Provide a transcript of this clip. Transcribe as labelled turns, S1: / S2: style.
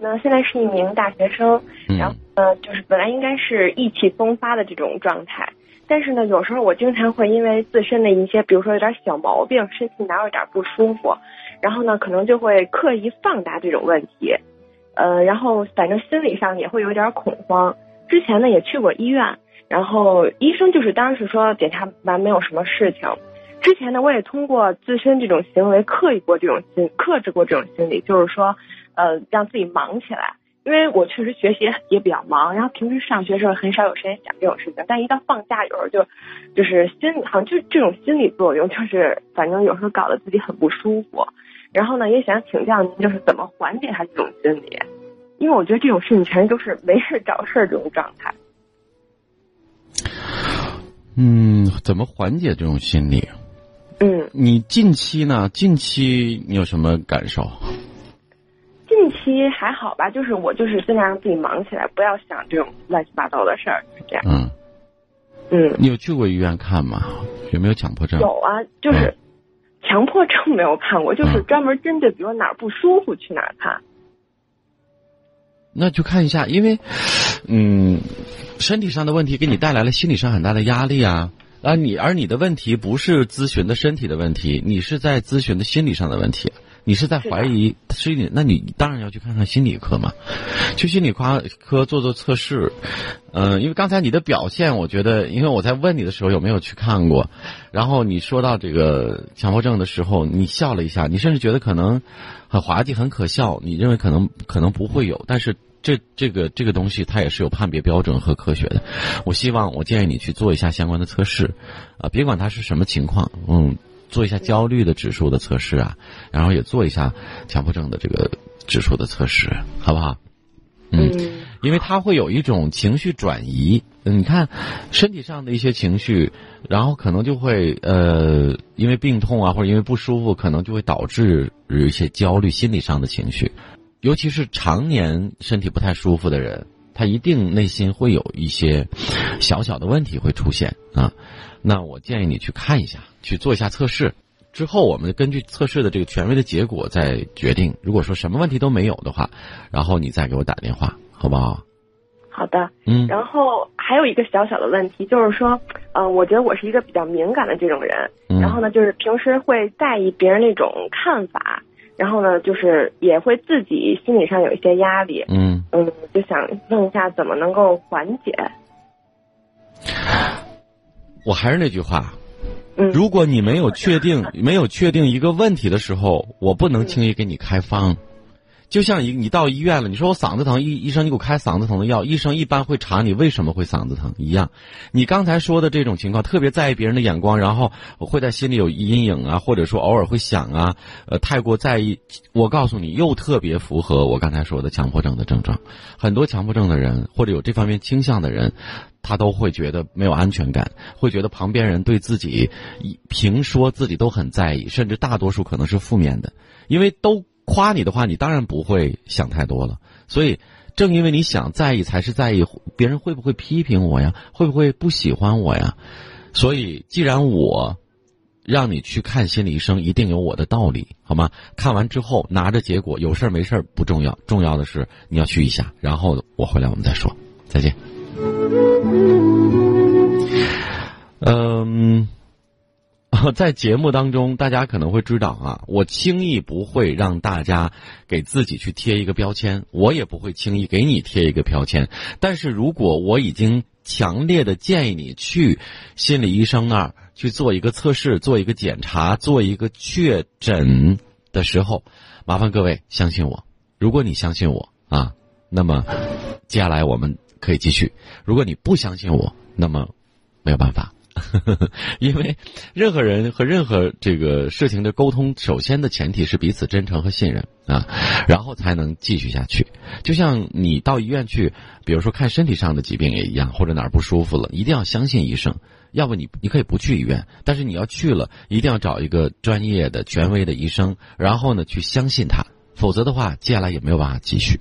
S1: 呢，现在是一名大学生，
S2: 嗯
S1: 然后呃，就是本来应该是意气风发的这种状态，但是呢，有时候我经常会因为自身的一些，比如说有点小毛病，身体哪有点不舒服，然后呢，可能就会刻意放大这种问题，呃，然后反正心理上也会有点恐慌。之前呢也去过医院，然后医生就是当时说检查完没有什么事情。之前呢，我也通过自身这种行为刻意过这种心，克制过这种心理，就是说，呃，让自己忙起来。因为我确实学习也比较忙，然后平时上学的时候很少有时间想这种事情，但一到放假，有时候就，就是心理好像就这种心理作用，就是反正有时候搞得自己很不舒服。然后呢，也想请教您，就是怎么缓解他这种心理？因为我觉得这种事情全都是没事找事儿这种状态。
S2: 嗯，怎么缓解这种心理？
S1: 嗯，
S2: 你近期呢？近期你有什么感受？
S1: 还好吧，就是我就是尽量让自己忙起来，不要想这种乱七八糟的事儿，是这样。
S2: 嗯，
S1: 嗯，
S2: 你有去过医院看吗？有没有强迫症？
S1: 有啊，就是强迫症没有看过，就是
S2: 嗯
S1: 专门针对，比如哪儿不舒服去哪儿看。
S2: 那就看一下，因为，嗯，身体上的问题给你带来了心理上很大的压力啊。啊，你而你的问题不是咨询的身体的问题，你是在咨询的心理上的问题，你是在怀疑心理，那你当然要去看看心理科嘛，去心理科科做做测试。嗯、因为刚才你的表现，我觉得，因为我在问你的时候有没有去看过，然后你说到这个强迫症的时候，你笑了一下，你甚至觉得可能很滑稽、很可笑，你认为可能可能不会有，但是这这个这个东西它也是有判别标准和科学的。我希望我建议你去做一下相关的测试，啊、别管它是什么情况，嗯，做一下焦虑的指数的测试啊，然后也做一下强迫症的这个指数的测试，好不好？嗯因为它会有一种情绪转移。嗯你看，身体上的一些情绪，然后可能就会呃，因为病痛啊，或者因为不舒服，可能就会导致有一些焦虑、心理上的情绪。尤其是常年身体不太舒服的人，他一定内心会有一些小小的问题会出现啊。那我建议你去看一下，去做一下测试。之后，我们根据测试的这个权威的结果再决定。如果说什么问题都没有的话，然后你再给我打电话，好不好？
S1: 好的，
S2: 嗯
S1: 然后还有一个小小的问题，就是说，呃，我觉得我是一个比较敏感的这种人，
S2: 嗯
S1: 然后呢，就是平时会在意别人那种看法，然后呢，就是也会自己心理上有一些压力，
S2: 嗯，
S1: 嗯，就想问一下怎么能够缓解？
S2: 我还是那句话，
S1: 嗯，
S2: 如果你没有确定没有确定一个问题的时候，我不能轻易给你开方。就像一你到医院了，你说我嗓子疼，医医生你给我开嗓子疼的药，医生一般会查你为什么会嗓子疼一样。你刚才说的这种情况，特别在意别人的眼光，然后会在心里有阴影啊，或者说偶尔会想啊，呃，太过在意。我告诉你，又特别符合我刚才说的强迫症的症状。很多强迫症的人或者有这方面倾向的人，他都会觉得没有安全感，会觉得旁边人对自己一评说自己都很在意，甚至大多数可能是负面的，因为都夸你的话，你当然不会想太多了。所以，正因为你想在意，才是在意别人会不会批评我呀，会不会不喜欢我呀。所以，既然我让你去看心理医生，一定有我的道理，好吗？看完之后拿着结果，有事儿没事儿不重要，重要的是你要去一下，然后我回来我们再说。再见。嗯，在节目当中，大家可能会知道啊，我轻易不会让大家给自己去贴一个标签，我也不会轻易给你贴一个标签。但是如果我已经强烈的建议你去心理医生那儿去做一个测试、做一个检查、做一个确诊的时候，麻烦各位相信我。如果你相信我啊，那么接下来我们可以继续。如果你不相信我，那么没有办法。因为任何人和任何这个事情的沟通，首先的前提是彼此真诚和信任啊，然后才能继续下去。就像你到医院去，比如说看身体上的疾病也一样，或者哪儿不舒服了，一定要相信医生。要不你你可以不去医院，但是你要去了，一定要找一个专业的、权威的医生，然后呢去相信他，否则的话，接下来也没有办法继续。